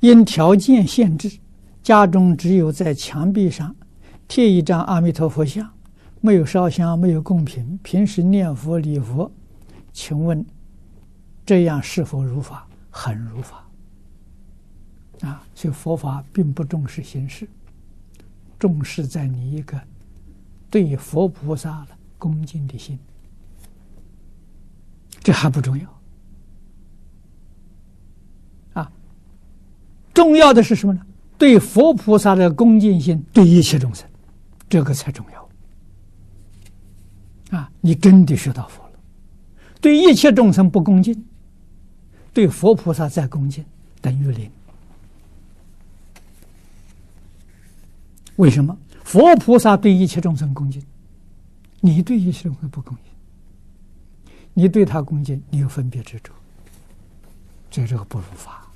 因条件限制，家中只有在墙壁上贴一张阿弥陀佛像，没有烧香，没有供品，平时念佛礼佛，请问这样是否如法？很如法。啊，所以佛法并不重视形式，重视在你一个对佛菩萨的恭敬的心，这还不重要。重要的是什么呢？对佛菩萨的恭敬心，对一切众生，这个才重要。啊，你真的学到佛了，对一切众生不恭敬，对佛菩萨再恭敬，等于零。为什么佛菩萨对一切众生恭敬，你对一切众生不恭敬？你对他恭敬，你有分别执着，这这个不如法。